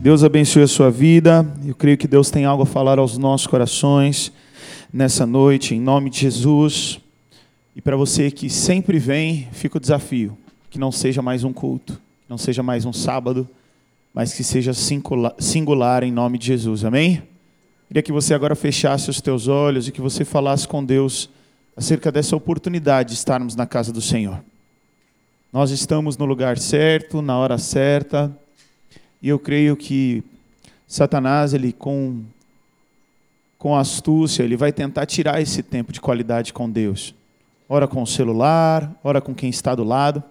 Deus abençoe a sua vida. Eu creio que Deus tem algo a falar aos nossos corações nessa noite, em nome de Jesus. E para você que sempre vem, fica o desafio: que não seja mais um culto, não seja mais um sábado, mas que seja singular em nome de Jesus. Amém? Queria que você agora fechasse os teus olhos e que você falasse com Deus acerca dessa oportunidade de estarmos na casa do Senhor. Nós estamos no lugar certo, na hora certa, e eu creio que Satanás, ele com com astúcia, ele vai tentar tirar esse tempo de qualidade com Deus. Ora com o celular, ora com quem está do lado.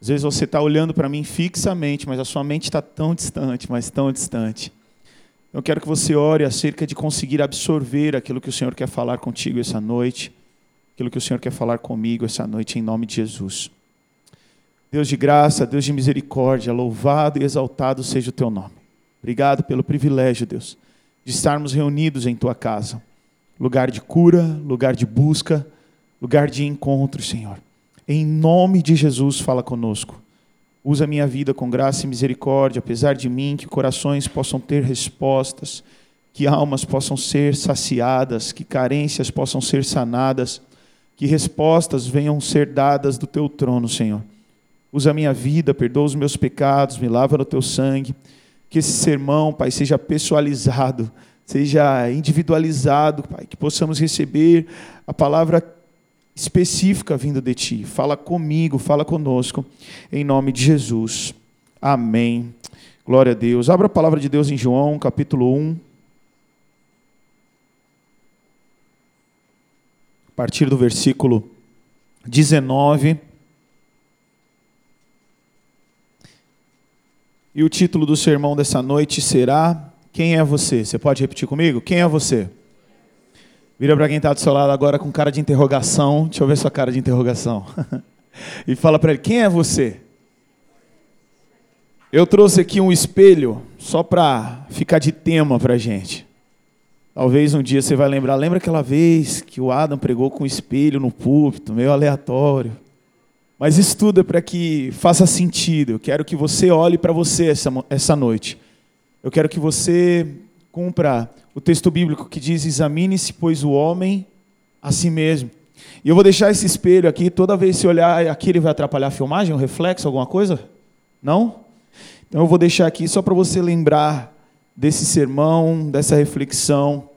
Às vezes você está olhando para mim fixamente, mas a sua mente está tão distante, mas tão distante. Eu quero que você ore acerca de conseguir absorver aquilo que o Senhor quer falar contigo essa noite, aquilo que o Senhor quer falar comigo essa noite, em nome de Jesus. Deus de graça, Deus de misericórdia, louvado e exaltado seja o teu nome. Obrigado pelo privilégio, Deus, de estarmos reunidos em tua casa. Lugar de cura, lugar de busca, lugar de encontro, Senhor. Em nome de Jesus, fala conosco. Usa minha vida com graça e misericórdia, apesar de mim, que corações possam ter respostas, que almas possam ser saciadas, que carências possam ser sanadas, que respostas venham ser dadas do teu trono, Senhor. Usa a minha vida, perdoa os meus pecados, me lava no teu sangue. Que esse sermão, Pai, seja pessoalizado, seja individualizado, Pai, que possamos receber a palavra específica vindo de Ti. Fala comigo, fala conosco, em nome de Jesus. Amém. Glória a Deus. Abra a palavra de Deus em João, capítulo 1. A partir do versículo 19. E o título do sermão dessa noite será Quem é você? Você pode repetir comigo? Quem é você? Vira para quem está do seu lado agora com cara de interrogação. Deixa eu ver sua cara de interrogação. e fala para ele: Quem é você? Eu trouxe aqui um espelho só para ficar de tema para gente. Talvez um dia você vai lembrar. Lembra aquela vez que o Adam pregou com um espelho no púlpito, meio aleatório? Mas é para que faça sentido. Eu quero que você olhe para você essa, essa noite. Eu quero que você cumpra o texto bíblico que diz: examine-se, pois, o homem a si mesmo. E eu vou deixar esse espelho aqui, toda vez que olhar aqui, ele vai atrapalhar a filmagem, um reflexo, alguma coisa? Não? Então eu vou deixar aqui só para você lembrar desse sermão, dessa reflexão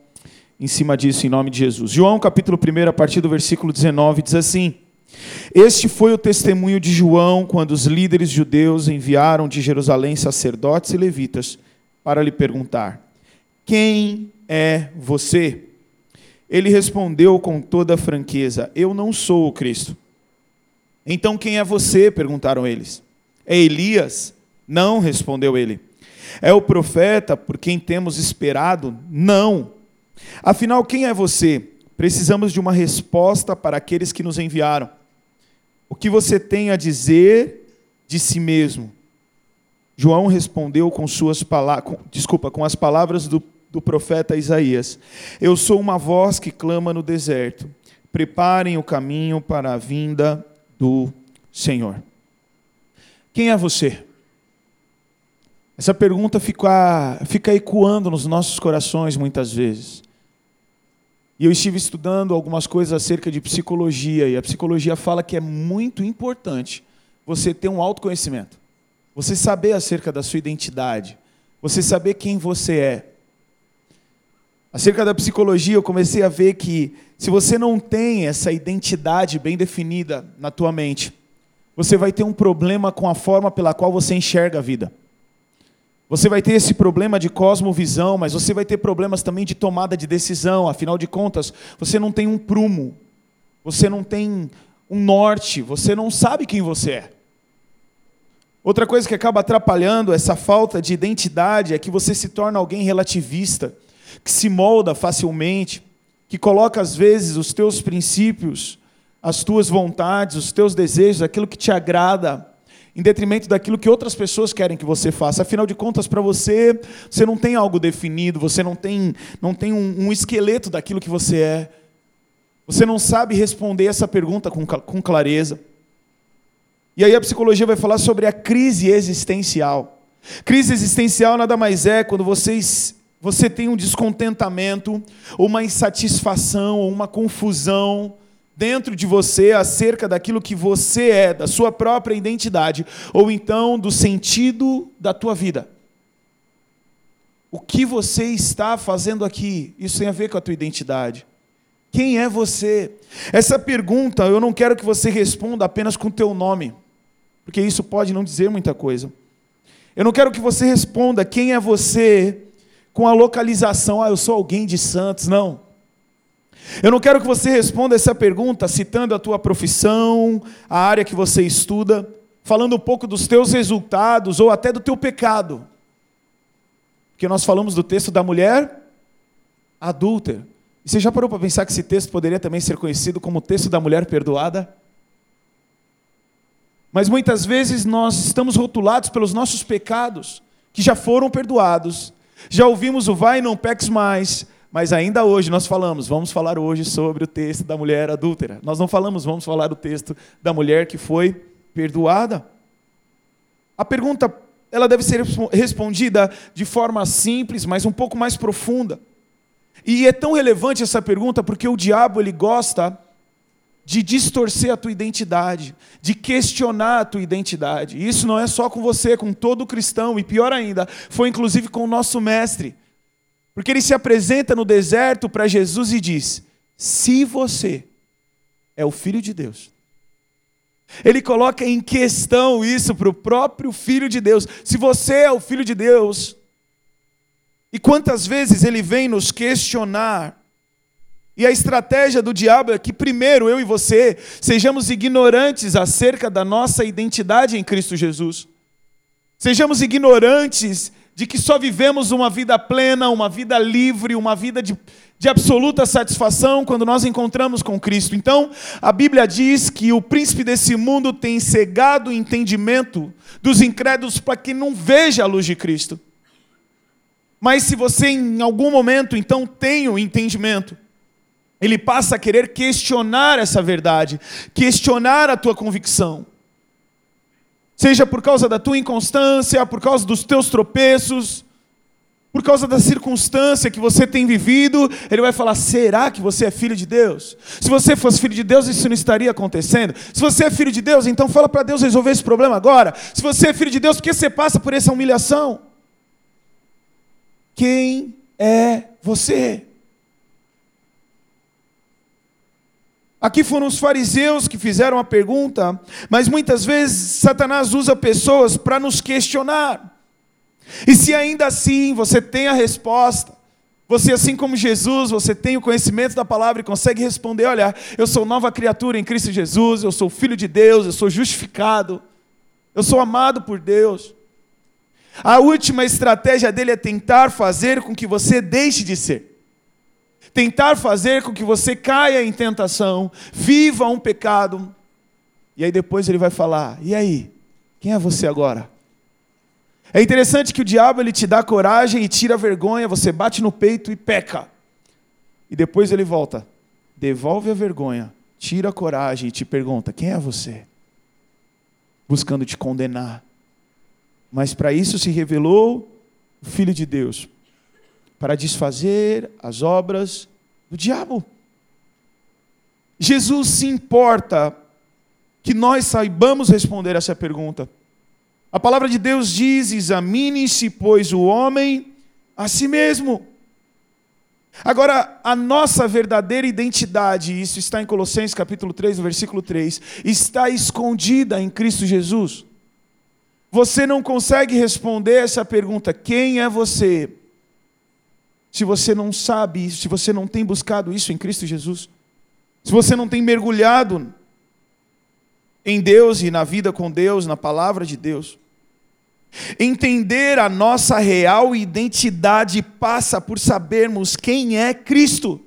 em cima disso, em nome de Jesus. João capítulo 1, a partir do versículo 19, diz assim. Este foi o testemunho de João quando os líderes judeus enviaram de Jerusalém sacerdotes e levitas para lhe perguntar: Quem é você? Ele respondeu com toda franqueza: Eu não sou o Cristo. Então quem é você? perguntaram eles. É Elias? Não, respondeu ele. É o profeta por quem temos esperado? Não. Afinal, quem é você? Precisamos de uma resposta para aqueles que nos enviaram. O que você tem a dizer de si mesmo? João respondeu com suas palavras, desculpa, com as palavras do, do profeta Isaías. Eu sou uma voz que clama no deserto. Preparem o caminho para a vinda do Senhor. Quem é você? Essa pergunta fica, fica ecoando nos nossos corações muitas vezes. E eu estive estudando algumas coisas acerca de psicologia, e a psicologia fala que é muito importante você ter um autoconhecimento. Você saber acerca da sua identidade, você saber quem você é. Acerca da psicologia, eu comecei a ver que se você não tem essa identidade bem definida na tua mente, você vai ter um problema com a forma pela qual você enxerga a vida. Você vai ter esse problema de cosmovisão, mas você vai ter problemas também de tomada de decisão. Afinal de contas, você não tem um prumo, você não tem um norte, você não sabe quem você é. Outra coisa que acaba atrapalhando essa falta de identidade é que você se torna alguém relativista, que se molda facilmente, que coloca às vezes os teus princípios, as tuas vontades, os teus desejos, aquilo que te agrada, em detrimento daquilo que outras pessoas querem que você faça. Afinal de contas, para você, você não tem algo definido, você não tem, não tem um, um, esqueleto daquilo que você é. Você não sabe responder essa pergunta com, com clareza. E aí a psicologia vai falar sobre a crise existencial. Crise existencial nada mais é quando vocês, você tem um descontentamento, ou uma insatisfação, ou uma confusão dentro de você acerca daquilo que você é, da sua própria identidade, ou então do sentido da tua vida. O que você está fazendo aqui? Isso tem a ver com a tua identidade. Quem é você? Essa pergunta eu não quero que você responda apenas com o teu nome, porque isso pode não dizer muita coisa. Eu não quero que você responda quem é você com a localização, ah, eu sou alguém de Santos, não. Eu não quero que você responda essa pergunta citando a tua profissão, a área que você estuda, falando um pouco dos teus resultados ou até do teu pecado. Porque nós falamos do texto da mulher adúltera. E você já parou para pensar que esse texto poderia também ser conhecido como o texto da mulher perdoada? Mas muitas vezes nós estamos rotulados pelos nossos pecados, que já foram perdoados. Já ouvimos o vai e não peques mais, mas ainda hoje nós falamos, vamos falar hoje sobre o texto da mulher adúltera. Nós não falamos, vamos falar do texto da mulher que foi perdoada. A pergunta, ela deve ser respondida de forma simples, mas um pouco mais profunda. E é tão relevante essa pergunta porque o diabo ele gosta de distorcer a tua identidade, de questionar a tua identidade. E isso não é só com você, com todo cristão, e pior ainda, foi inclusive com o nosso mestre. Porque ele se apresenta no deserto para Jesus e diz: Se você é o filho de Deus. Ele coloca em questão isso para o próprio filho de Deus. Se você é o filho de Deus, e quantas vezes ele vem nos questionar, e a estratégia do diabo é que, primeiro, eu e você sejamos ignorantes acerca da nossa identidade em Cristo Jesus. Sejamos ignorantes de que só vivemos uma vida plena, uma vida livre, uma vida de, de absoluta satisfação quando nós encontramos com Cristo. Então, a Bíblia diz que o príncipe desse mundo tem cegado o entendimento dos incrédulos para que não veja a luz de Cristo. Mas se você em algum momento então tem o entendimento, ele passa a querer questionar essa verdade, questionar a tua convicção. Seja por causa da tua inconstância, por causa dos teus tropeços, por causa da circunstância que você tem vivido, ele vai falar: será que você é filho de Deus? Se você fosse filho de Deus, isso não estaria acontecendo. Se você é filho de Deus, então fala para Deus resolver esse problema agora. Se você é filho de Deus, por que você passa por essa humilhação? Quem é você? Aqui foram os fariseus que fizeram a pergunta, mas muitas vezes Satanás usa pessoas para nos questionar. E se ainda assim você tem a resposta, você, assim como Jesus, você tem o conhecimento da palavra e consegue responder: olha, eu sou nova criatura em Cristo Jesus, eu sou filho de Deus, eu sou justificado, eu sou amado por Deus. A última estratégia dele é tentar fazer com que você deixe de ser. Tentar fazer com que você caia em tentação, viva um pecado. E aí depois ele vai falar: "E aí? Quem é você agora?" É interessante que o diabo ele te dá coragem e tira a vergonha, você bate no peito e peca. E depois ele volta, devolve a vergonha, tira a coragem e te pergunta: "Quem é você?" Buscando te condenar mas para isso se revelou o Filho de Deus para desfazer as obras do diabo. Jesus se importa que nós saibamos responder essa pergunta. A palavra de Deus diz: examine-se, pois, o homem a si mesmo. Agora, a nossa verdadeira identidade, isso está em Colossenses capítulo 3, versículo 3, está escondida em Cristo Jesus. Você não consegue responder essa pergunta: quem é você? Se você não sabe isso, se você não tem buscado isso em Cristo Jesus, se você não tem mergulhado em Deus e na vida com Deus, na palavra de Deus. Entender a nossa real identidade passa por sabermos quem é Cristo.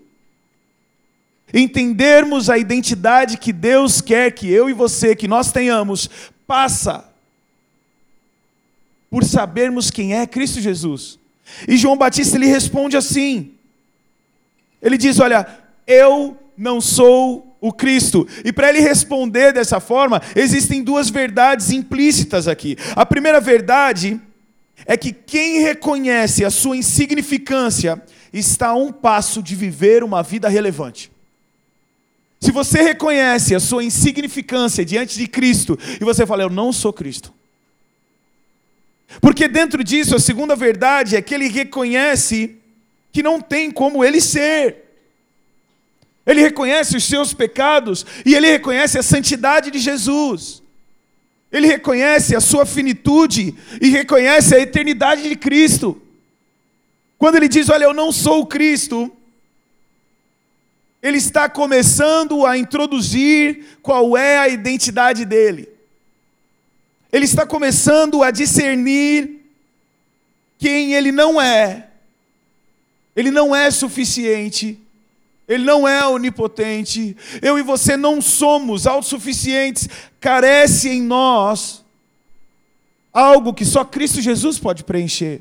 Entendermos a identidade que Deus quer que eu e você, que nós tenhamos, passa por sabermos quem é Cristo Jesus. E João Batista ele responde assim: ele diz: Olha, eu não sou o Cristo. E para ele responder dessa forma, existem duas verdades implícitas aqui. A primeira verdade é que quem reconhece a sua insignificância está a um passo de viver uma vida relevante. Se você reconhece a sua insignificância diante de Cristo e você fala, eu não sou Cristo. Porque dentro disso, a segunda verdade é que ele reconhece que não tem como ele ser. Ele reconhece os seus pecados e ele reconhece a santidade de Jesus. Ele reconhece a sua finitude e reconhece a eternidade de Cristo. Quando ele diz, Olha, eu não sou o Cristo, ele está começando a introduzir qual é a identidade dele. Ele está começando a discernir quem ele não é. Ele não é suficiente. Ele não é onipotente. Eu e você não somos autossuficientes. Carece em nós algo que só Cristo Jesus pode preencher.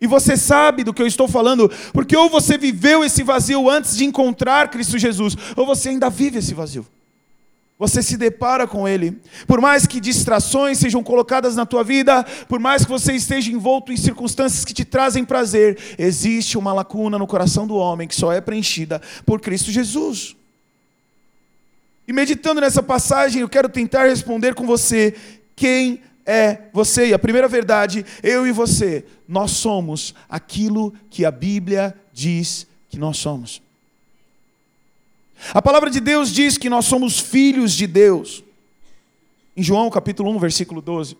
E você sabe do que eu estou falando, porque ou você viveu esse vazio antes de encontrar Cristo Jesus, ou você ainda vive esse vazio. Você se depara com ele. Por mais que distrações sejam colocadas na tua vida, por mais que você esteja envolto em circunstâncias que te trazem prazer, existe uma lacuna no coração do homem que só é preenchida por Cristo Jesus. E meditando nessa passagem, eu quero tentar responder com você quem é você. E a primeira verdade, eu e você, nós somos aquilo que a Bíblia diz que nós somos. A palavra de Deus diz que nós somos filhos de Deus. Em João capítulo 1, versículo 12.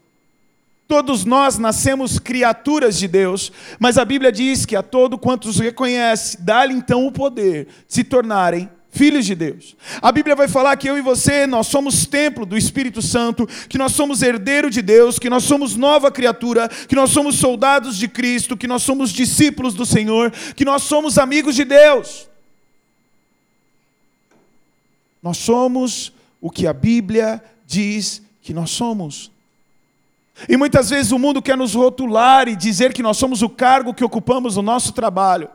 Todos nós nascemos criaturas de Deus, mas a Bíblia diz que a todo quantos reconhece, dá-lhe então o poder de se tornarem filhos de Deus. A Bíblia vai falar que eu e você, nós somos templo do Espírito Santo, que nós somos herdeiro de Deus, que nós somos nova criatura, que nós somos soldados de Cristo, que nós somos discípulos do Senhor, que nós somos amigos de Deus. Nós somos o que a Bíblia diz que nós somos. E muitas vezes o mundo quer nos rotular e dizer que nós somos o cargo que ocupamos no nosso trabalho,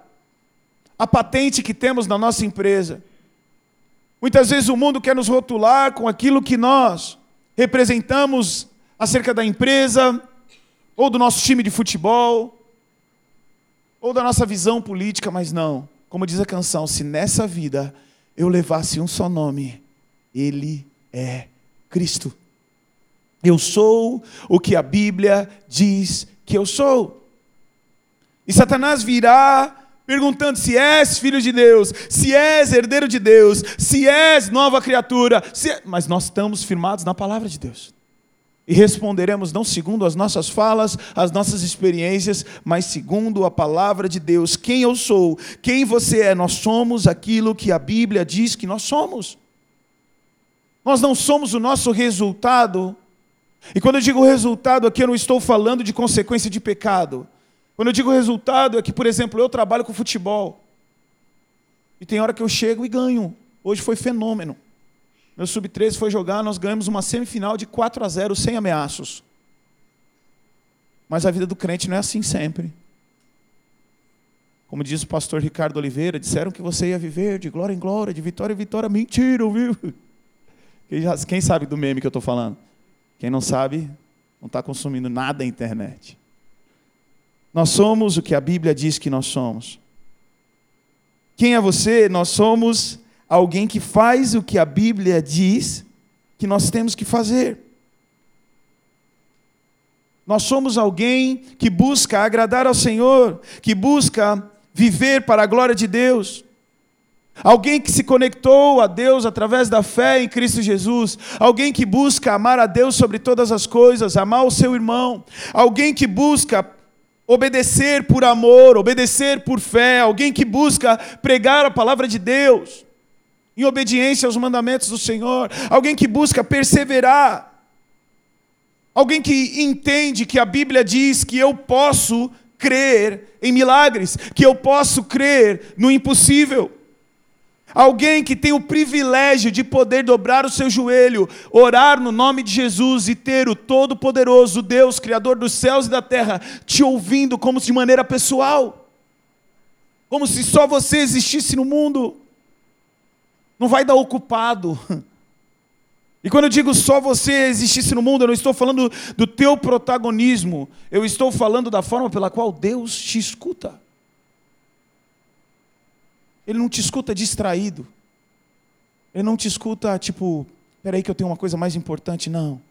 a patente que temos na nossa empresa. Muitas vezes o mundo quer nos rotular com aquilo que nós representamos acerca da empresa, ou do nosso time de futebol, ou da nossa visão política, mas não. Como diz a canção, se nessa vida eu levasse um só nome, Ele é Cristo. Eu sou o que a Bíblia diz que eu sou. E Satanás virá perguntando se és filho de Deus, se és herdeiro de Deus, se és nova criatura, se... É, mas nós estamos firmados na palavra de Deus. E responderemos não segundo as nossas falas, as nossas experiências, mas segundo a palavra de Deus. Quem eu sou, quem você é, nós somos aquilo que a Bíblia diz que nós somos. Nós não somos o nosso resultado. E quando eu digo resultado aqui, eu não estou falando de consequência de pecado. Quando eu digo resultado, é que, por exemplo, eu trabalho com futebol. E tem hora que eu chego e ganho. Hoje foi fenômeno. Meu sub-13 foi jogar, nós ganhamos uma semifinal de 4 a 0 sem ameaços. Mas a vida do crente não é assim sempre. Como diz o pastor Ricardo Oliveira, disseram que você ia viver de glória em glória, de vitória em vitória. Mentira, viu? Quem sabe do meme que eu estou falando? Quem não sabe, não está consumindo nada na internet. Nós somos o que a Bíblia diz que nós somos. Quem é você? Nós somos alguém que faz o que a Bíblia diz que nós temos que fazer. Nós somos alguém que busca agradar ao Senhor, que busca viver para a glória de Deus. Alguém que se conectou a Deus através da fé em Cristo Jesus. Alguém que busca amar a Deus sobre todas as coisas, amar o seu irmão. Alguém que busca obedecer por amor, obedecer por fé, alguém que busca pregar a palavra de Deus, em obediência aos mandamentos do Senhor, alguém que busca perseverar, alguém que entende que a Bíblia diz que eu posso crer em milagres, que eu posso crer no impossível. Alguém que tem o privilégio de poder dobrar o seu joelho, orar no nome de Jesus e ter o Todo-Poderoso Deus, Criador dos céus e da terra, te ouvindo como se de maneira pessoal, como se só você existisse no mundo. Não vai dar ocupado, E quando eu digo só você existisse no mundo, eu não estou falando do teu protagonismo, eu estou falando da forma pela qual Deus te escuta. Ele não te escuta distraído. Ele não te escuta tipo, peraí que eu tenho uma coisa mais importante, não.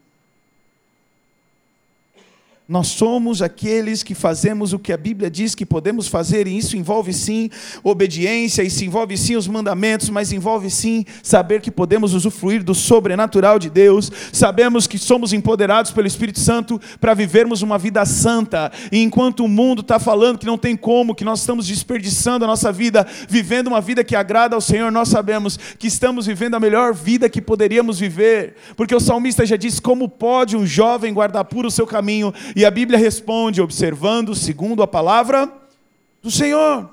Nós somos aqueles que fazemos o que a Bíblia diz que podemos fazer, e isso envolve sim obediência, isso envolve sim os mandamentos, mas envolve sim saber que podemos usufruir do sobrenatural de Deus, sabemos que somos empoderados pelo Espírito Santo para vivermos uma vida santa, e enquanto o mundo está falando que não tem como, que nós estamos desperdiçando a nossa vida, vivendo uma vida que agrada ao Senhor, nós sabemos que estamos vivendo a melhor vida que poderíamos viver, porque o salmista já diz: como pode um jovem guardar puro o seu caminho? E a Bíblia responde observando segundo a palavra do Senhor.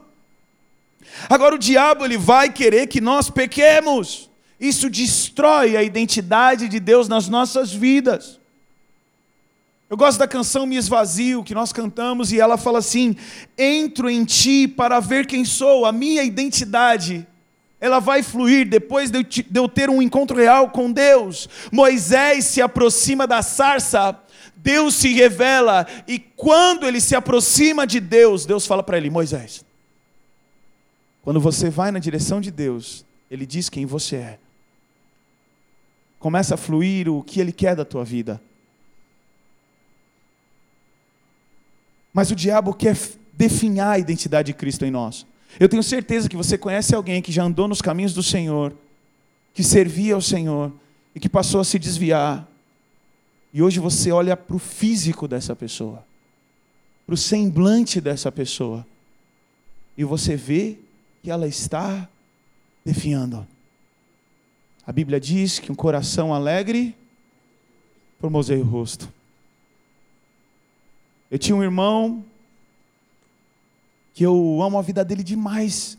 Agora o diabo ele vai querer que nós pequemos. Isso destrói a identidade de Deus nas nossas vidas. Eu gosto da canção Me Esvazio, que nós cantamos, e ela fala assim: Entro em ti para ver quem sou, a minha identidade. Ela vai fluir depois de eu ter um encontro real com Deus. Moisés se aproxima da sarça Deus se revela e quando ele se aproxima de Deus, Deus fala para ele: Moisés, quando você vai na direção de Deus, ele diz quem você é. Começa a fluir o que ele quer da tua vida. Mas o diabo quer definhar a identidade de Cristo em nós. Eu tenho certeza que você conhece alguém que já andou nos caminhos do Senhor, que servia ao Senhor e que passou a se desviar, e hoje você olha para o físico dessa pessoa, para o semblante dessa pessoa, e você vê que ela está definhando. A Bíblia diz que um coração alegre formoseia o rosto. Eu tinha um irmão que eu amo a vida dele demais.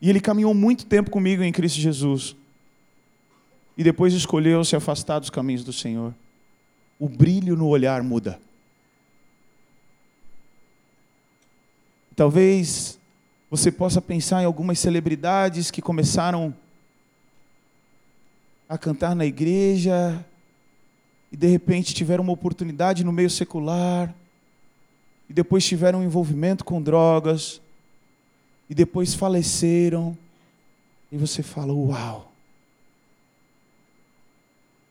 E ele caminhou muito tempo comigo em Cristo Jesus. E depois escolheu se afastar dos caminhos do Senhor o brilho no olhar muda. Talvez você possa pensar em algumas celebridades que começaram a cantar na igreja e de repente tiveram uma oportunidade no meio secular e depois tiveram um envolvimento com drogas e depois faleceram e você fala: "Uau!"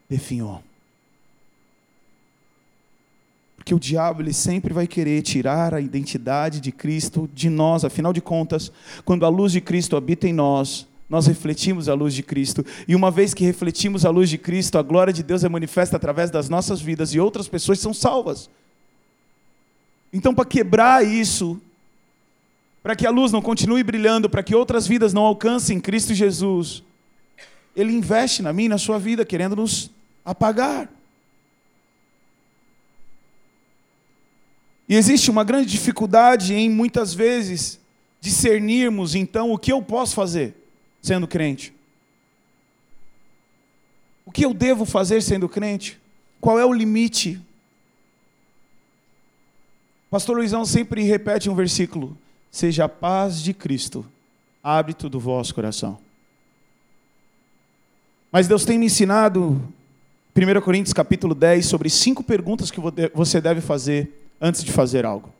Definhou. Porque o diabo ele sempre vai querer tirar a identidade de Cristo de nós. Afinal de contas, quando a luz de Cristo habita em nós, nós refletimos a luz de Cristo. E uma vez que refletimos a luz de Cristo, a glória de Deus é manifesta através das nossas vidas e outras pessoas são salvas. Então, para quebrar isso, para que a luz não continue brilhando, para que outras vidas não alcancem Cristo Jesus, Ele investe na minha na sua vida, querendo nos apagar. E existe uma grande dificuldade em muitas vezes discernirmos então o que eu posso fazer sendo crente. O que eu devo fazer sendo crente? Qual é o limite? Pastor Luizão sempre repete um versículo: Seja a paz de Cristo, hábito do vosso coração. Mas Deus tem me ensinado, 1 Coríntios capítulo 10, sobre cinco perguntas que você deve fazer antes de fazer algo.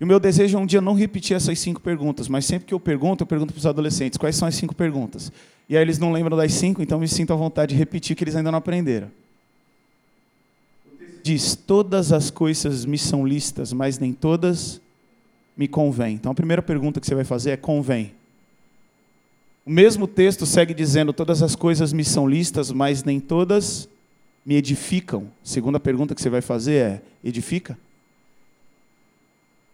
E o meu desejo é um dia não repetir essas cinco perguntas, mas sempre que eu pergunto, eu pergunto para os adolescentes quais são as cinco perguntas. E aí eles não lembram das cinco, então me sinto à vontade de repetir que eles ainda não aprenderam. Diz: Todas as coisas me são listas, mas nem todas me convêm. Então a primeira pergunta que você vai fazer é: convém? O mesmo texto segue dizendo: Todas as coisas me são listas, mas nem todas me edificam? Segunda pergunta que você vai fazer é: edifica?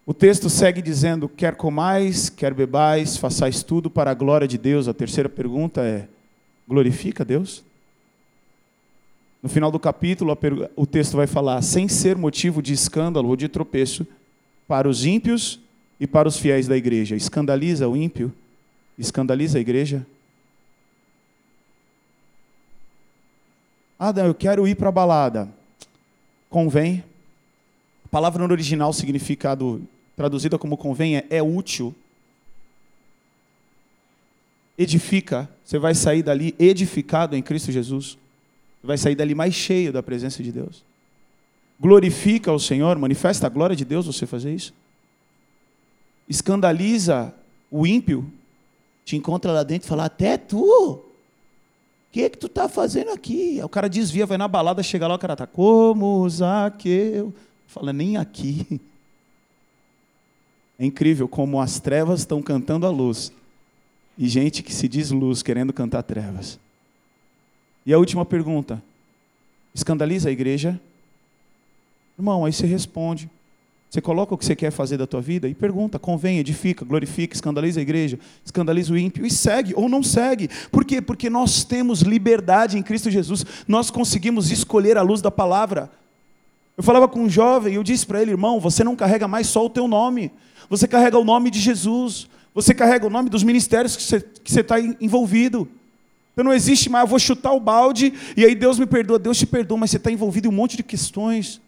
O texto segue dizendo: quer comais, quer bebais, façais tudo para a glória de Deus. A terceira pergunta é: glorifica Deus? No final do capítulo, o texto vai falar: sem ser motivo de escândalo ou de tropeço para os ímpios e para os fiéis da igreja. Escandaliza o ímpio? Escandaliza a igreja? Ah, eu quero ir para a balada. Convém. A palavra no original significado traduzida como convém é, é útil. edifica, você vai sair dali edificado em Cristo Jesus. Vai sair dali mais cheio da presença de Deus. Glorifica o Senhor, manifesta a glória de Deus você fazer isso. Escandaliza o ímpio, te encontra lá dentro e fala: Até tu? Que, que tu está fazendo aqui? Aí o cara desvia, vai na balada, chega lá, o cara está como Zaqueu. Fala, nem aqui. É incrível como as trevas estão cantando a luz e gente que se diz luz querendo cantar trevas. E a última pergunta: escandaliza a igreja? Irmão, aí você responde. Você coloca o que você quer fazer da tua vida e pergunta, convém, edifica, glorifica, escandaliza a igreja, escandaliza o ímpio e segue ou não segue. Por quê? Porque nós temos liberdade em Cristo Jesus. Nós conseguimos escolher a luz da palavra. Eu falava com um jovem, eu disse para ele, irmão, você não carrega mais só o teu nome. Você carrega o nome de Jesus. Você carrega o nome dos ministérios que você está tá envolvido. Então não existe mais, eu vou chutar o balde e aí Deus me perdoa. Deus te perdoa, mas você está envolvido em um monte de questões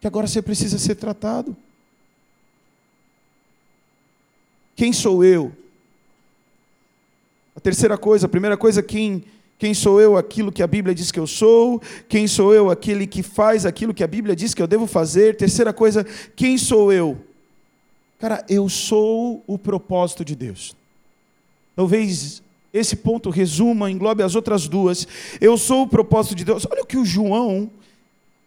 que agora você precisa ser tratado. Quem sou eu? A terceira coisa, a primeira coisa, quem, quem sou eu? Aquilo que a Bíblia diz que eu sou. Quem sou eu? Aquele que faz aquilo que a Bíblia diz que eu devo fazer. Terceira coisa, quem sou eu? Cara, eu sou o propósito de Deus. Talvez esse ponto resuma, englobe as outras duas. Eu sou o propósito de Deus. Olha o que o João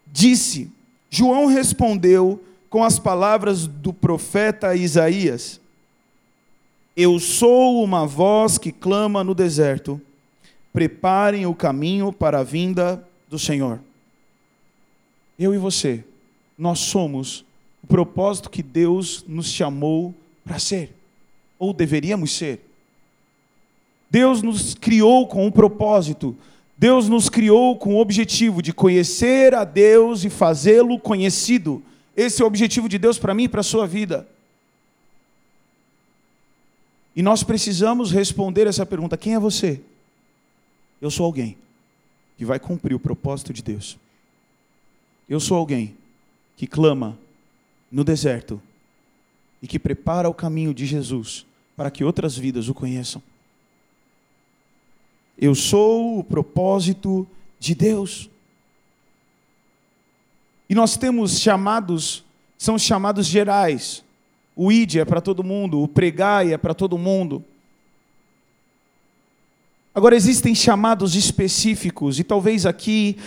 disse João respondeu com as palavras do profeta Isaías: Eu sou uma voz que clama no deserto, preparem o caminho para a vinda do Senhor. Eu e você, nós somos o propósito que Deus nos chamou para ser, ou deveríamos ser. Deus nos criou com um propósito Deus nos criou com o objetivo de conhecer a Deus e fazê-lo conhecido. Esse é o objetivo de Deus para mim e para a sua vida. E nós precisamos responder essa pergunta: quem é você? Eu sou alguém que vai cumprir o propósito de Deus. Eu sou alguém que clama no deserto e que prepara o caminho de Jesus para que outras vidas o conheçam. Eu sou o propósito de Deus. E nós temos chamados, são chamados gerais. O id é para todo mundo, o pregai é para todo mundo. Agora existem chamados específicos, e talvez aqui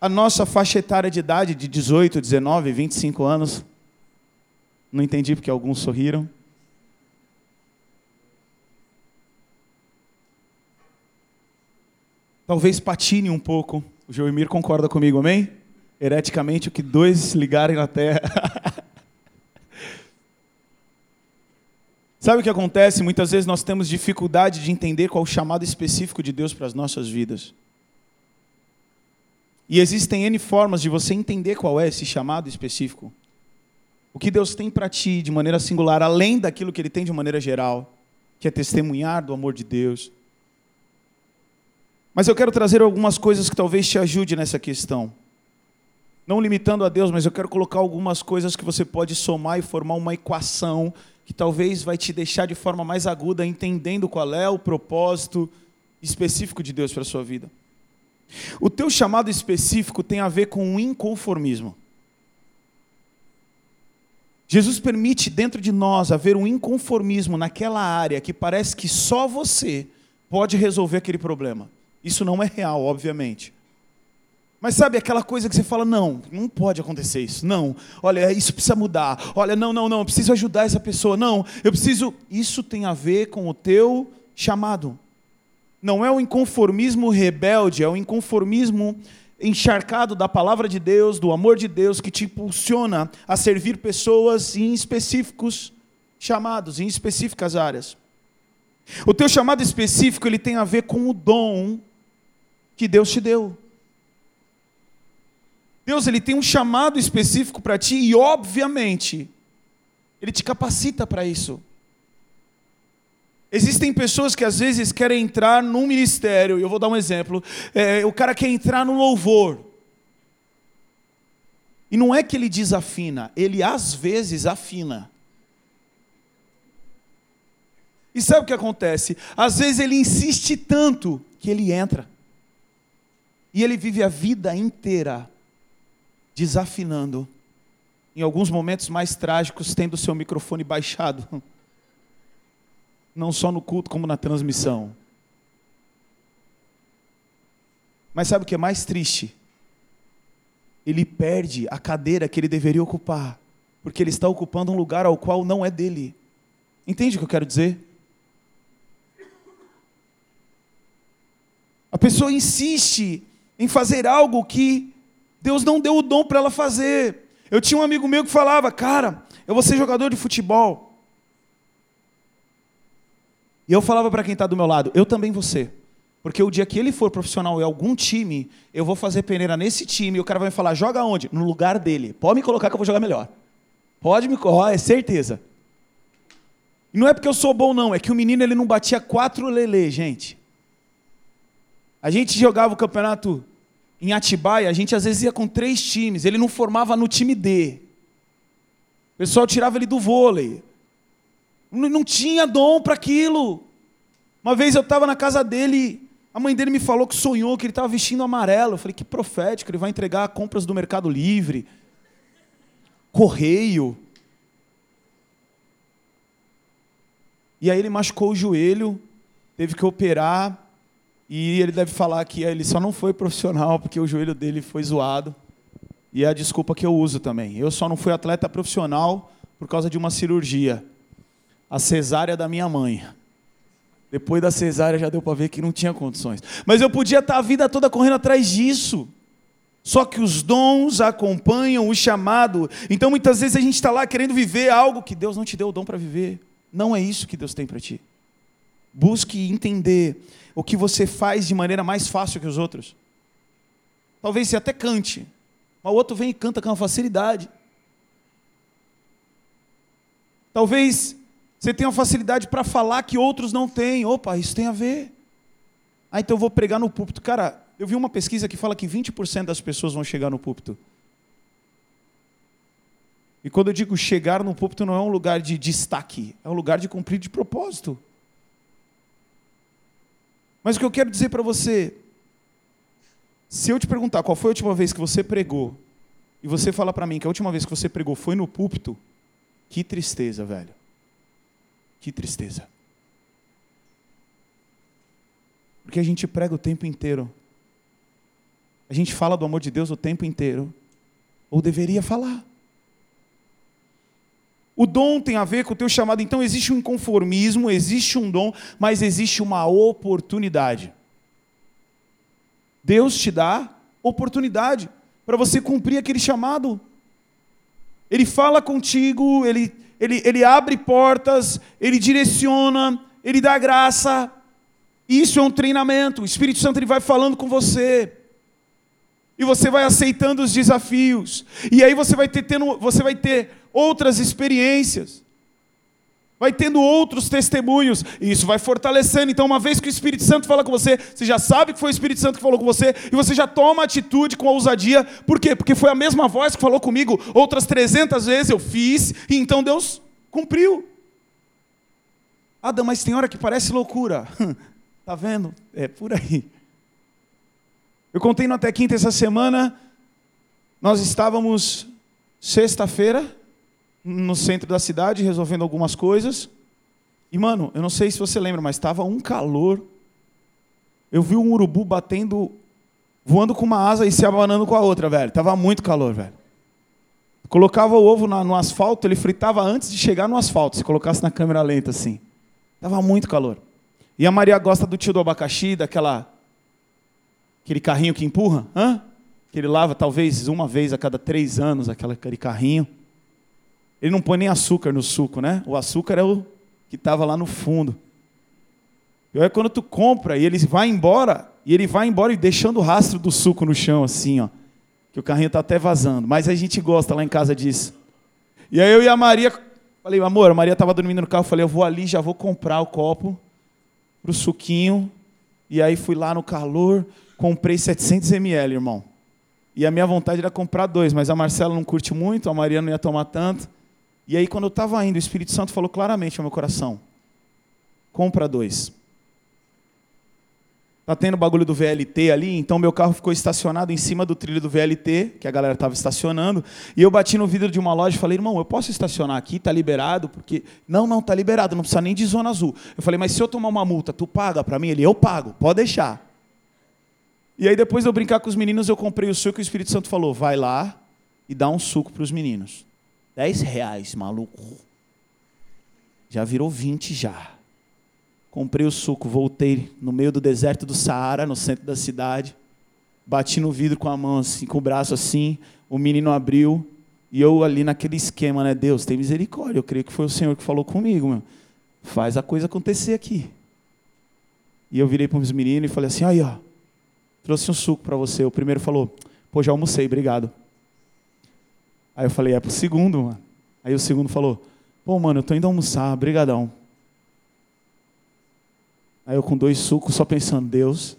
a nossa faixa etária de idade de 18, 19, 25 anos, não entendi porque alguns sorriram. Talvez patine um pouco. O Joemir concorda comigo, amém? Hereticamente, o que dois ligarem na terra. Sabe o que acontece? Muitas vezes nós temos dificuldade de entender qual o chamado específico de Deus para as nossas vidas. E existem N formas de você entender qual é esse chamado específico. O que Deus tem para ti de maneira singular, além daquilo que Ele tem de maneira geral, que é testemunhar do amor de Deus, mas eu quero trazer algumas coisas que talvez te ajude nessa questão. Não limitando a Deus, mas eu quero colocar algumas coisas que você pode somar e formar uma equação que talvez vai te deixar de forma mais aguda entendendo qual é o propósito específico de Deus para a sua vida. O teu chamado específico tem a ver com o inconformismo. Jesus permite dentro de nós haver um inconformismo naquela área que parece que só você pode resolver aquele problema. Isso não é real, obviamente. Mas sabe aquela coisa que você fala, não, não pode acontecer isso. Não, olha, isso precisa mudar. Olha, não, não, não, eu preciso ajudar essa pessoa. Não, eu preciso. Isso tem a ver com o teu chamado. Não é o inconformismo rebelde, é o inconformismo encharcado da palavra de Deus, do amor de Deus, que te impulsiona a servir pessoas em específicos chamados, em específicas áreas. O teu chamado específico, ele tem a ver com o dom que Deus te deu. Deus ele tem um chamado específico para ti e obviamente ele te capacita para isso. Existem pessoas que às vezes querem entrar num ministério, eu vou dar um exemplo. É, o cara quer entrar no louvor. E não é que ele desafina, ele às vezes afina. E sabe o que acontece? Às vezes ele insiste tanto que ele entra. E ele vive a vida inteira desafinando. Em alguns momentos mais trágicos, tendo seu microfone baixado. Não só no culto, como na transmissão. Mas sabe o que é mais triste? Ele perde a cadeira que ele deveria ocupar, porque ele está ocupando um lugar ao qual não é dele. Entende o que eu quero dizer? A pessoa insiste em fazer algo que Deus não deu o dom para ela fazer. Eu tinha um amigo meu que falava, cara, eu vou ser jogador de futebol. E eu falava para quem está do meu lado, eu também vou ser. Porque o dia que ele for profissional em algum time, eu vou fazer peneira nesse time e o cara vai me falar, joga onde? No lugar dele. Pode me colocar que eu vou jogar melhor. Pode me colocar, é certeza. E não é porque eu sou bom, não. É que o menino ele não batia quatro lelê, gente. A gente jogava o campeonato em Atibaia, a gente às vezes ia com três times. Ele não formava no time D. O pessoal tirava ele do vôlei. Não tinha dom para aquilo. Uma vez eu estava na casa dele, a mãe dele me falou que sonhou que ele estava vestindo amarelo. Eu falei, que profético, ele vai entregar compras do Mercado Livre, correio. E aí ele machucou o joelho, teve que operar, e ele deve falar que ele só não foi profissional porque o joelho dele foi zoado. E é a desculpa que eu uso também. Eu só não fui atleta profissional por causa de uma cirurgia. A cesárea da minha mãe. Depois da cesárea já deu para ver que não tinha condições. Mas eu podia estar a vida toda correndo atrás disso. Só que os dons acompanham o chamado. Então muitas vezes a gente está lá querendo viver algo que Deus não te deu o dom para viver. Não é isso que Deus tem para ti. Busque entender o que você faz de maneira mais fácil que os outros. Talvez você até cante, mas o outro vem e canta com uma facilidade. Talvez você tenha uma facilidade para falar que outros não têm. Opa, isso tem a ver. Ah, então eu vou pregar no púlpito. Cara, eu vi uma pesquisa que fala que 20% das pessoas vão chegar no púlpito. E quando eu digo chegar no púlpito, não é um lugar de destaque, é um lugar de cumprir de propósito. Mas o que eu quero dizer para você, se eu te perguntar qual foi a última vez que você pregou, e você falar para mim que a última vez que você pregou foi no púlpito, que tristeza, velho. Que tristeza. Porque a gente prega o tempo inteiro. A gente fala do amor de Deus o tempo inteiro. Ou deveria falar. O dom tem a ver com o teu chamado. Então existe um inconformismo, existe um dom, mas existe uma oportunidade. Deus te dá oportunidade para você cumprir aquele chamado. Ele fala contigo, ele, ele, ele abre portas, ele direciona, ele dá graça. Isso é um treinamento. O Espírito Santo ele vai falando com você. E você vai aceitando os desafios. E aí você vai ter, tendo, você vai ter outras experiências, vai tendo outros testemunhos, e isso vai fortalecendo. Então, uma vez que o Espírito Santo fala com você, você já sabe que foi o Espírito Santo que falou com você, e você já toma atitude com ousadia. Por quê? Porque foi a mesma voz que falou comigo outras 300 vezes, eu fiz, e então Deus cumpriu. Adam, mas tem hora que parece loucura. tá vendo? É por aí. Eu contei no Até Quinta essa semana, nós estávamos sexta-feira, no centro da cidade resolvendo algumas coisas. E, mano, eu não sei se você lembra, mas estava um calor. Eu vi um urubu batendo, voando com uma asa e se abanando com a outra, velho. Tava muito calor, velho. Colocava o ovo na, no asfalto, ele fritava antes de chegar no asfalto, se colocasse na câmera lenta assim. Tava muito calor. E a Maria gosta do tio do abacaxi, daquela aquele carrinho que empurra, hã? Que ele lava talvez uma vez a cada três anos, aquele carrinho. Ele não põe nem açúcar no suco, né? O açúcar é o que estava lá no fundo. E é quando tu compra e ele vai embora, e ele vai embora e deixando o rastro do suco no chão, assim, ó. Que o carrinho está até vazando. Mas a gente gosta lá em casa disso. E aí eu e a Maria, falei, amor, a Maria estava dormindo no carro, falei, eu vou ali, já vou comprar o copo pro suquinho. E aí fui lá no calor, comprei 700 ml, irmão. E a minha vontade era comprar dois, mas a Marcela não curte muito, a Maria não ia tomar tanto. E aí, quando eu estava indo, o Espírito Santo falou claramente ao meu coração: compra dois. Tá tendo bagulho do VLT ali, então meu carro ficou estacionado em cima do trilho do VLT, que a galera estava estacionando, e eu bati no vidro de uma loja e falei, irmão, eu posso estacionar aqui? Tá liberado? Porque não, não, tá liberado, não precisa nem de zona azul. Eu falei, mas se eu tomar uma multa, tu paga para mim? Ele, eu pago, pode deixar. E aí depois de eu brincar com os meninos, eu comprei o suco e o Espírito Santo falou, vai lá e dá um suco para os meninos. 10 reais, maluco. Já virou 20 já. Comprei o suco, voltei no meio do deserto do Saara, no centro da cidade. Bati no vidro com a mão assim, com o braço assim. O menino abriu. E eu ali naquele esquema, né? Deus, tem misericórdia. Eu creio que foi o Senhor que falou comigo, meu. Faz a coisa acontecer aqui. E eu virei para os meninos e falei assim: aí, ó, trouxe um suco para você. O primeiro falou: pô, já almocei, obrigado. Aí eu falei: é pro segundo, mano. Aí o segundo falou: pô, mano, eu tô indo almoçar, brigadão. Aí eu com dois sucos só pensando, Deus,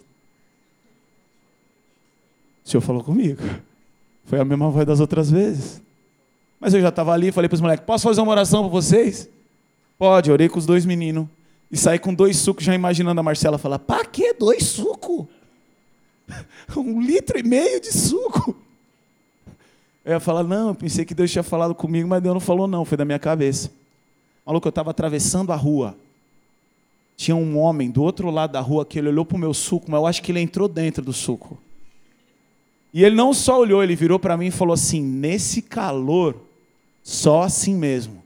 o Senhor falou comigo. Foi a mesma voz das outras vezes. Mas eu já estava ali falei para os moleques, posso fazer uma oração para vocês? Pode, orei com os dois meninos. E saí com dois sucos, já imaginando a Marcela falar, para que dois sucos? um litro e meio de suco. Eu ia falar, não, eu pensei que Deus tinha falado comigo, mas Deus não falou não, foi da minha cabeça. Maluco, eu estava atravessando a rua tinha um homem do outro lado da rua que ele olhou para o meu suco, mas eu acho que ele entrou dentro do suco. E ele não só olhou, ele virou para mim e falou assim: nesse calor, só assim mesmo.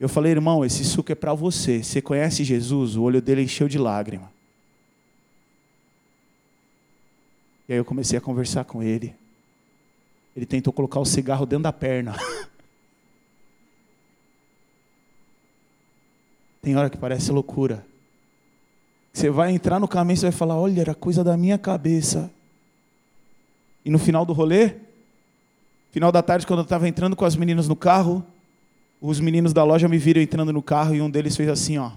Eu falei, irmão, esse suco é para você. Você conhece Jesus? O olho dele encheu de lágrima. E aí eu comecei a conversar com ele. Ele tentou colocar o cigarro dentro da perna. Tem hora que parece loucura. Você vai entrar no caminho e vai falar: olha, era coisa da minha cabeça. E no final do rolê, final da tarde, quando eu estava entrando com as meninas no carro, os meninos da loja me viram entrando no carro e um deles fez assim: ó.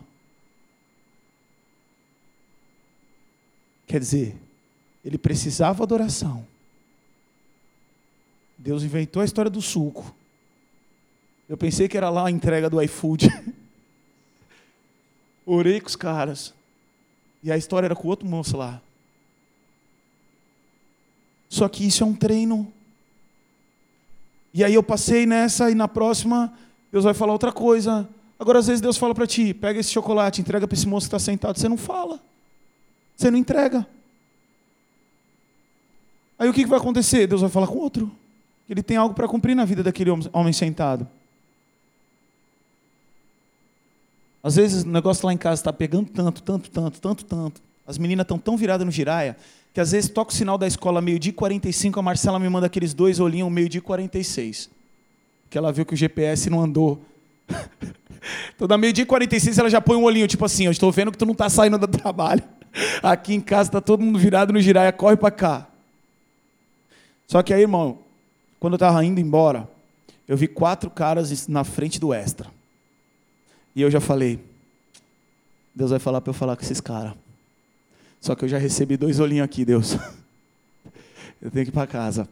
Quer dizer, ele precisava adoração. Deus inventou a história do suco. Eu pensei que era lá a entrega do iFood. Orei com os caras. E a história era com outro moço lá. Só que isso é um treino. E aí eu passei nessa e na próxima Deus vai falar outra coisa. Agora às vezes Deus fala para ti, pega esse chocolate, entrega para esse moço que está sentado. Você não fala. Você não entrega. Aí o que vai acontecer? Deus vai falar com outro. Ele tem algo para cumprir na vida daquele homem sentado. Às vezes o negócio lá em casa está pegando tanto, tanto, tanto, tanto, tanto. As meninas estão tão viradas no giraia, que às vezes toca o sinal da escola meio-dia e 45, a Marcela me manda aqueles dois olhinhos meio-dia e 46. Que ela viu que o GPS não andou. Toda meio-dia e 46 ela já põe um olhinho, tipo assim, eu estou vendo que tu não está saindo do trabalho. Aqui em casa está todo mundo virado no giraia, corre para cá. Só que aí, irmão, quando eu estava indo embora, eu vi quatro caras na frente do extra. E eu já falei, Deus vai falar para eu falar com esses caras. Só que eu já recebi dois olhinhos aqui, Deus. Eu tenho que ir para casa.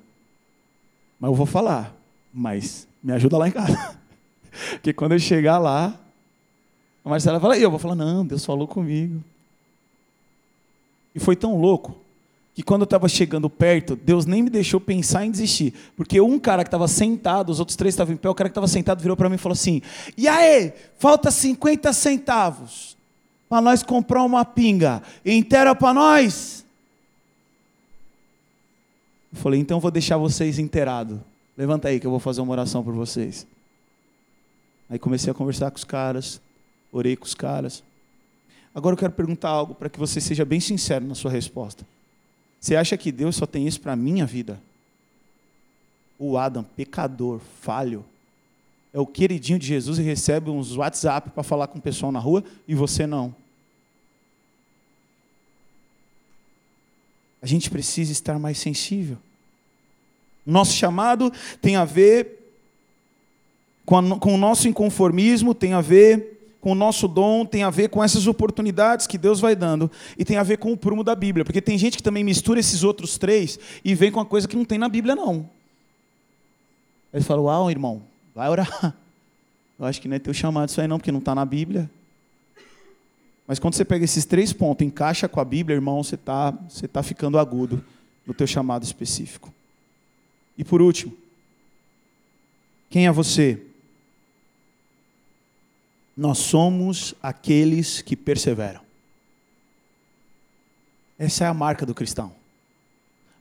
Mas eu vou falar. Mas me ajuda lá em casa. Porque quando eu chegar lá, a Marcela fala, e eu vou falar, não, Deus falou comigo. E foi tão louco que quando eu estava chegando perto, Deus nem me deixou pensar em desistir. Porque um cara que estava sentado, os outros três estavam em pé, o cara que estava sentado virou para mim e falou assim: E aí, falta 50 centavos para nós comprar uma pinga. Inteira para nós? Eu falei: Então vou deixar vocês inteirados. Levanta aí que eu vou fazer uma oração por vocês. Aí comecei a conversar com os caras, orei com os caras. Agora eu quero perguntar algo para que você seja bem sincero na sua resposta. Você acha que Deus só tem isso para a minha vida? O Adam, pecador, falho, é o queridinho de Jesus e recebe uns WhatsApp para falar com o pessoal na rua e você não. A gente precisa estar mais sensível. Nosso chamado tem a ver com, a, com o nosso inconformismo, tem a ver com o nosso dom, tem a ver com essas oportunidades que Deus vai dando e tem a ver com o prumo da Bíblia, porque tem gente que também mistura esses outros três e vem com uma coisa que não tem na Bíblia não. Aí fala, uau, irmão, vai orar. Eu acho que não é teu chamado isso aí não, porque não está na Bíblia. Mas quando você pega esses três pontos, encaixa com a Bíblia, irmão, você está você tá ficando agudo no teu chamado específico. E por último, quem é você? Nós somos aqueles que perseveram. Essa é a marca do cristão.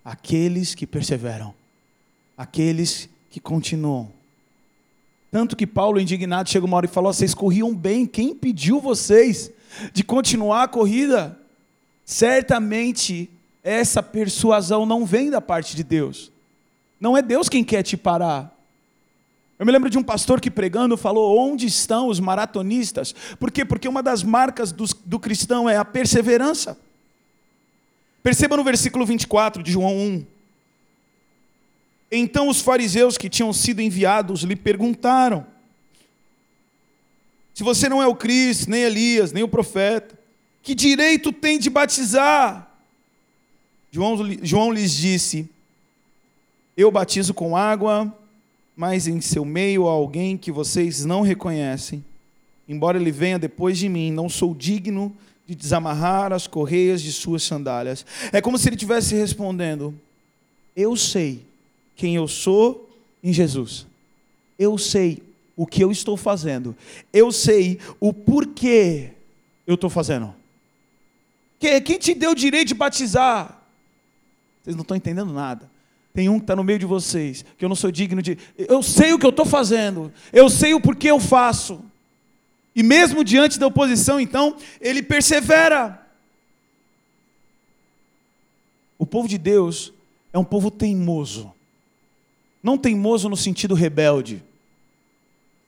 Aqueles que perseveram. Aqueles que continuam. Tanto que Paulo, indignado, chega uma hora e falou: Vocês corriam bem, quem impediu vocês de continuar a corrida? Certamente essa persuasão não vem da parte de Deus. Não é Deus quem quer te parar. Eu me lembro de um pastor que pregando falou: onde estão os maratonistas? Por quê? Porque uma das marcas do, do cristão é a perseverança. Perceba no versículo 24 de João 1. Então os fariseus que tinham sido enviados lhe perguntaram: Se você não é o Cristo, nem Elias, nem o profeta, que direito tem de batizar? João, João lhes disse: Eu batizo com água, mas em seu meio há alguém que vocês não reconhecem. Embora ele venha depois de mim, não sou digno de desamarrar as correias de suas sandálias. É como se ele estivesse respondendo: Eu sei quem eu sou em Jesus. Eu sei o que eu estou fazendo. Eu sei o porquê eu estou fazendo. Quem te deu o direito de batizar? Vocês não estão entendendo nada. Tem um que está no meio de vocês, que eu não sou digno de. Eu sei o que eu estou fazendo, eu sei o porquê eu faço. E mesmo diante da oposição, então, ele persevera. O povo de Deus é um povo teimoso. Não teimoso no sentido rebelde.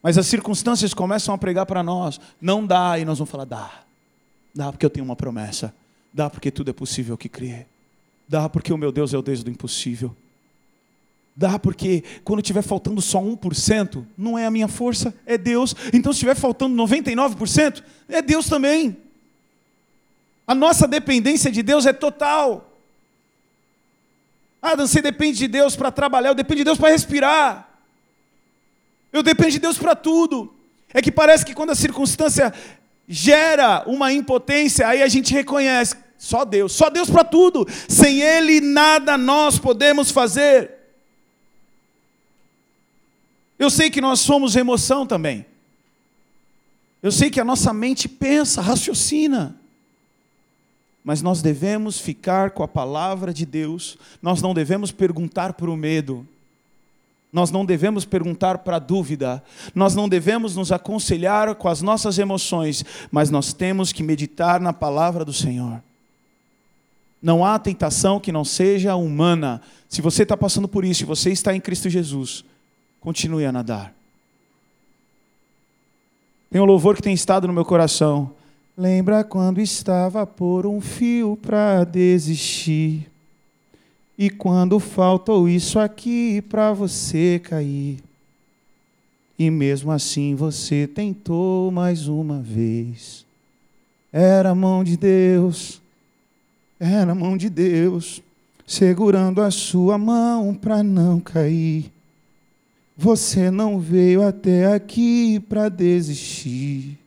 Mas as circunstâncias começam a pregar para nós. Não dá, e nós vamos falar: dá. Dá porque eu tenho uma promessa. Dá porque tudo é possível que crê. Dá porque o meu Deus é o Deus do impossível. Dá porque quando estiver faltando só 1%, não é a minha força, é Deus. Então se estiver faltando 99%, é Deus também. A nossa dependência de Deus é total. Ah, você depende de Deus para trabalhar, eu dependo de Deus para respirar. Eu dependo de Deus para tudo. É que parece que quando a circunstância gera uma impotência, aí a gente reconhece, só Deus, só Deus para tudo. Sem Ele nada nós podemos fazer. Eu sei que nós somos emoção também. Eu sei que a nossa mente pensa, raciocina. Mas nós devemos ficar com a palavra de Deus, nós não devemos perguntar para o medo, nós não devemos perguntar para a dúvida, nós não devemos nos aconselhar com as nossas emoções, mas nós temos que meditar na palavra do Senhor. Não há tentação que não seja humana. Se você está passando por isso, se você está em Cristo Jesus, continue a nadar. Tem um louvor que tem estado no meu coração. Lembra quando estava por um fio para desistir? E quando faltou isso aqui para você cair? E mesmo assim você tentou mais uma vez. Era a mão de Deus é na mão de Deus, segurando a sua mão para não cair. Você não veio até aqui para desistir,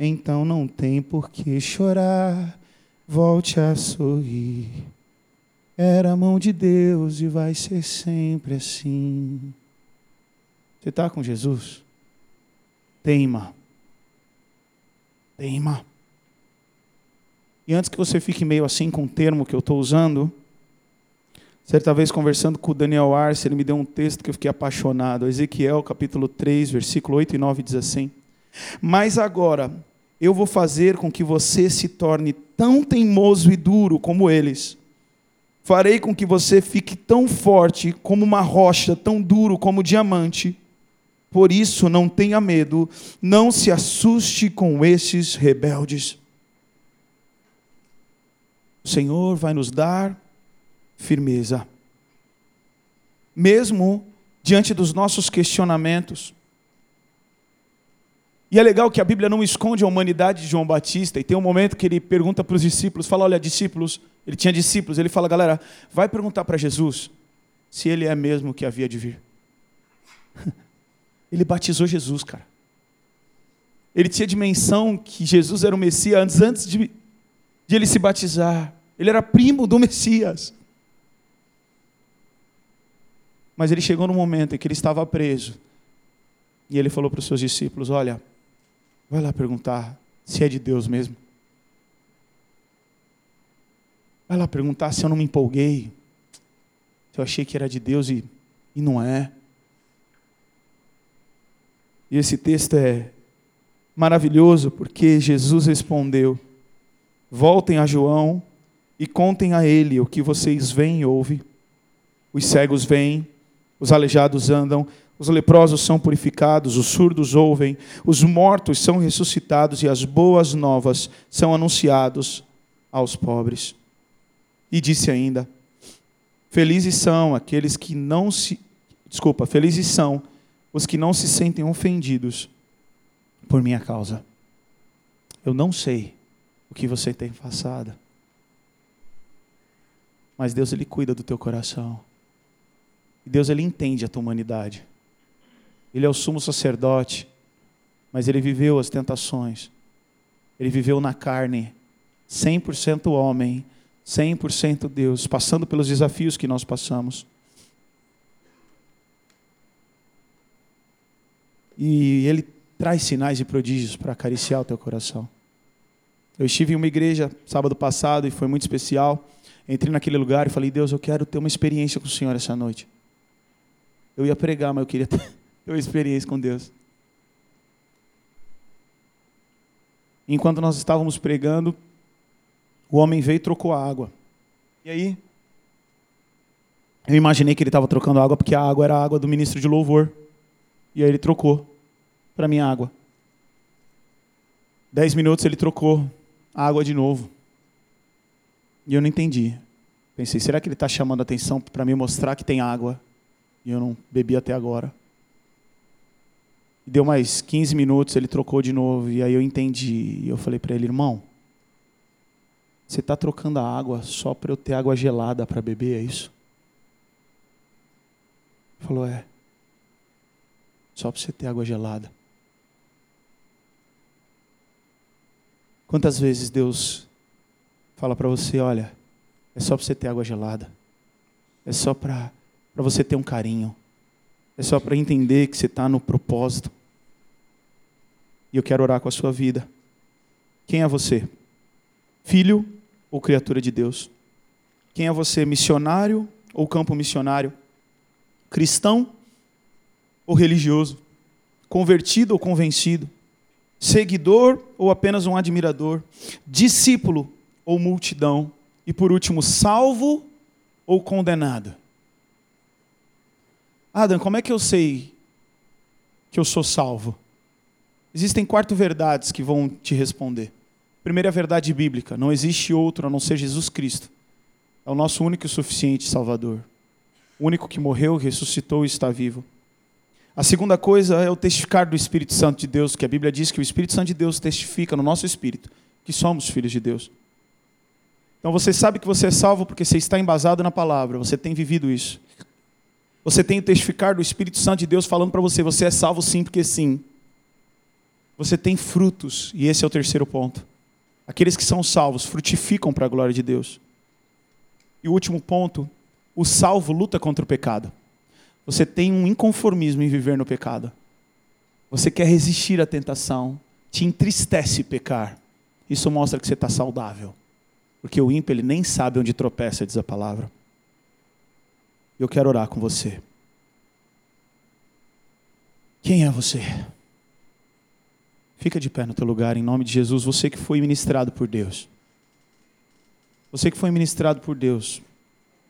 então não tem por que chorar, volte a sorrir. Era a mão de Deus e vai ser sempre assim. Você está com Jesus? Teima. Teima. E antes que você fique meio assim com o termo que eu estou usando, certa vez conversando com o Daniel Arce, ele me deu um texto que eu fiquei apaixonado. Ezequiel, capítulo 3, versículo 8 e 9 diz assim: Mas agora eu vou fazer com que você se torne tão teimoso e duro como eles. Farei com que você fique tão forte como uma rocha, tão duro como diamante. Por isso, não tenha medo, não se assuste com esses rebeldes. O Senhor vai nos dar firmeza. Mesmo diante dos nossos questionamentos. E é legal que a Bíblia não esconde a humanidade de João Batista, e tem um momento que ele pergunta para os discípulos, fala, olha, discípulos, ele tinha discípulos, ele fala, galera, vai perguntar para Jesus se ele é mesmo que havia de vir. Ele batizou Jesus, cara. Ele tinha dimensão que Jesus era o Messias antes de, de ele se batizar. Ele era primo do Messias. Mas ele chegou no momento em que ele estava preso. E ele falou para os seus discípulos: Olha, vai lá perguntar se é de Deus mesmo. Vai lá perguntar se eu não me empolguei, se eu achei que era de Deus e, e não é. E esse texto é maravilhoso porque Jesus respondeu: Voltem a João e contem a ele o que vocês veem e ouvem. Os cegos veem, os aleijados andam, os leprosos são purificados, os surdos ouvem, os mortos são ressuscitados e as boas novas são anunciados aos pobres. E disse ainda: Felizes são aqueles que não se desculpa, felizes são os que não se sentem ofendidos por minha causa. Eu não sei o que você tem passado, mas Deus ele cuida do teu coração. E Deus ele entende a tua humanidade. Ele é o sumo sacerdote, mas ele viveu as tentações. Ele viveu na carne, 100% homem, 100% Deus, passando pelos desafios que nós passamos. E ele traz sinais e prodígios para acariciar o teu coração. Eu estive em uma igreja sábado passado e foi muito especial. Entrei naquele lugar e falei: Deus, eu quero ter uma experiência com o Senhor essa noite. Eu ia pregar, mas eu queria ter uma experiência com Deus. Enquanto nós estávamos pregando, o homem veio e trocou a água. E aí, eu imaginei que ele estava trocando água porque a água era a água do ministro de louvor. E aí ele trocou para minha água. Dez minutos ele trocou a água de novo. E eu não entendi. Pensei, será que ele está chamando a atenção para me mostrar que tem água? E eu não bebi até agora. Deu mais 15 minutos, ele trocou de novo. E aí eu entendi. E eu falei para ele, irmão, você está trocando a água só para eu ter água gelada para beber, é isso? Ele falou, é. Só para você ter água gelada. Quantas vezes Deus fala para você, olha, é só para você ter água gelada. É só para você ter um carinho. É só para entender que você está no propósito. E eu quero orar com a sua vida. Quem é você? Filho ou criatura de Deus? Quem é você? Missionário ou campo missionário? Cristão ou religioso? Convertido ou convencido? seguidor ou apenas um admirador, discípulo ou multidão, e por último, salvo ou condenado. Adam, como é que eu sei que eu sou salvo? Existem quatro verdades que vão te responder. Primeira verdade bíblica: não existe outro a não ser Jesus Cristo. É o nosso único e suficiente Salvador. O único que morreu, ressuscitou e está vivo. A segunda coisa é o testificar do Espírito Santo de Deus, que a Bíblia diz que o Espírito Santo de Deus testifica no nosso espírito que somos filhos de Deus. Então você sabe que você é salvo porque você está embasado na palavra, você tem vivido isso. Você tem o testificar do Espírito Santo de Deus falando para você, você é salvo sim porque sim. Você tem frutos, e esse é o terceiro ponto. Aqueles que são salvos frutificam para a glória de Deus. E o último ponto, o salvo luta contra o pecado. Você tem um inconformismo em viver no pecado. Você quer resistir à tentação. Te entristece pecar. Isso mostra que você está saudável. Porque o ímpio ele nem sabe onde tropeça, diz a palavra. Eu quero orar com você. Quem é você? Fica de pé no teu lugar, em nome de Jesus, você que foi ministrado por Deus. Você que foi ministrado por Deus.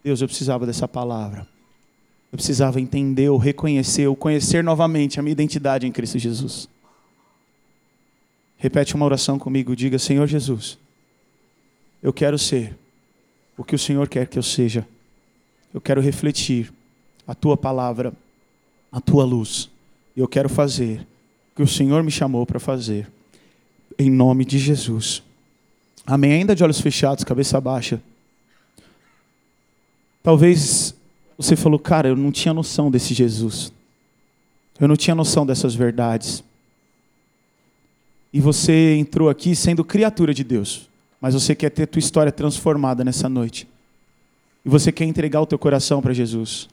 Deus, eu precisava dessa palavra. Eu precisava entender, ou reconhecer, ou conhecer novamente a minha identidade em Cristo Jesus. Repete uma oração comigo, diga: Senhor Jesus, eu quero ser o que o Senhor quer que eu seja. Eu quero refletir a tua palavra, a tua luz. Eu quero fazer o que o Senhor me chamou para fazer. Em nome de Jesus. Amém. Ainda de olhos fechados, cabeça baixa. Talvez você falou, cara, eu não tinha noção desse Jesus. Eu não tinha noção dessas verdades. e você entrou aqui sendo criatura de Deus, mas você quer ter tua história transformada nessa noite. E você quer entregar o teu coração para Jesus.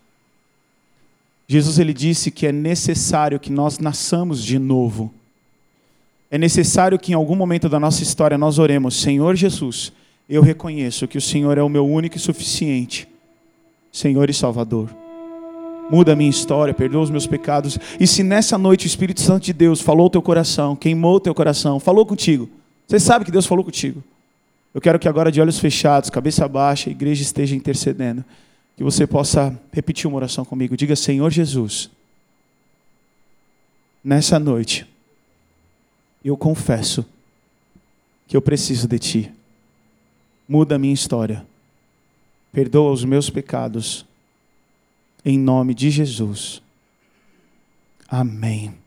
Jesus ele disse que é necessário que nós nasçamos de novo. É necessário que em algum momento da nossa história nós oremos, Senhor Jesus, eu reconheço que o Senhor é o meu único e suficiente Senhor e Salvador. Muda a minha história, perdoa os meus pecados. E se nessa noite o Espírito Santo de Deus falou o teu coração, queimou o teu coração, falou contigo, você sabe que Deus falou contigo. Eu quero que agora, de olhos fechados, cabeça baixa, a igreja esteja intercedendo. Que você possa repetir uma oração comigo. Diga, Senhor Jesus, nessa noite, eu confesso que eu preciso de Ti. Muda a minha história. Perdoa os meus pecados. Em nome de Jesus. Amém.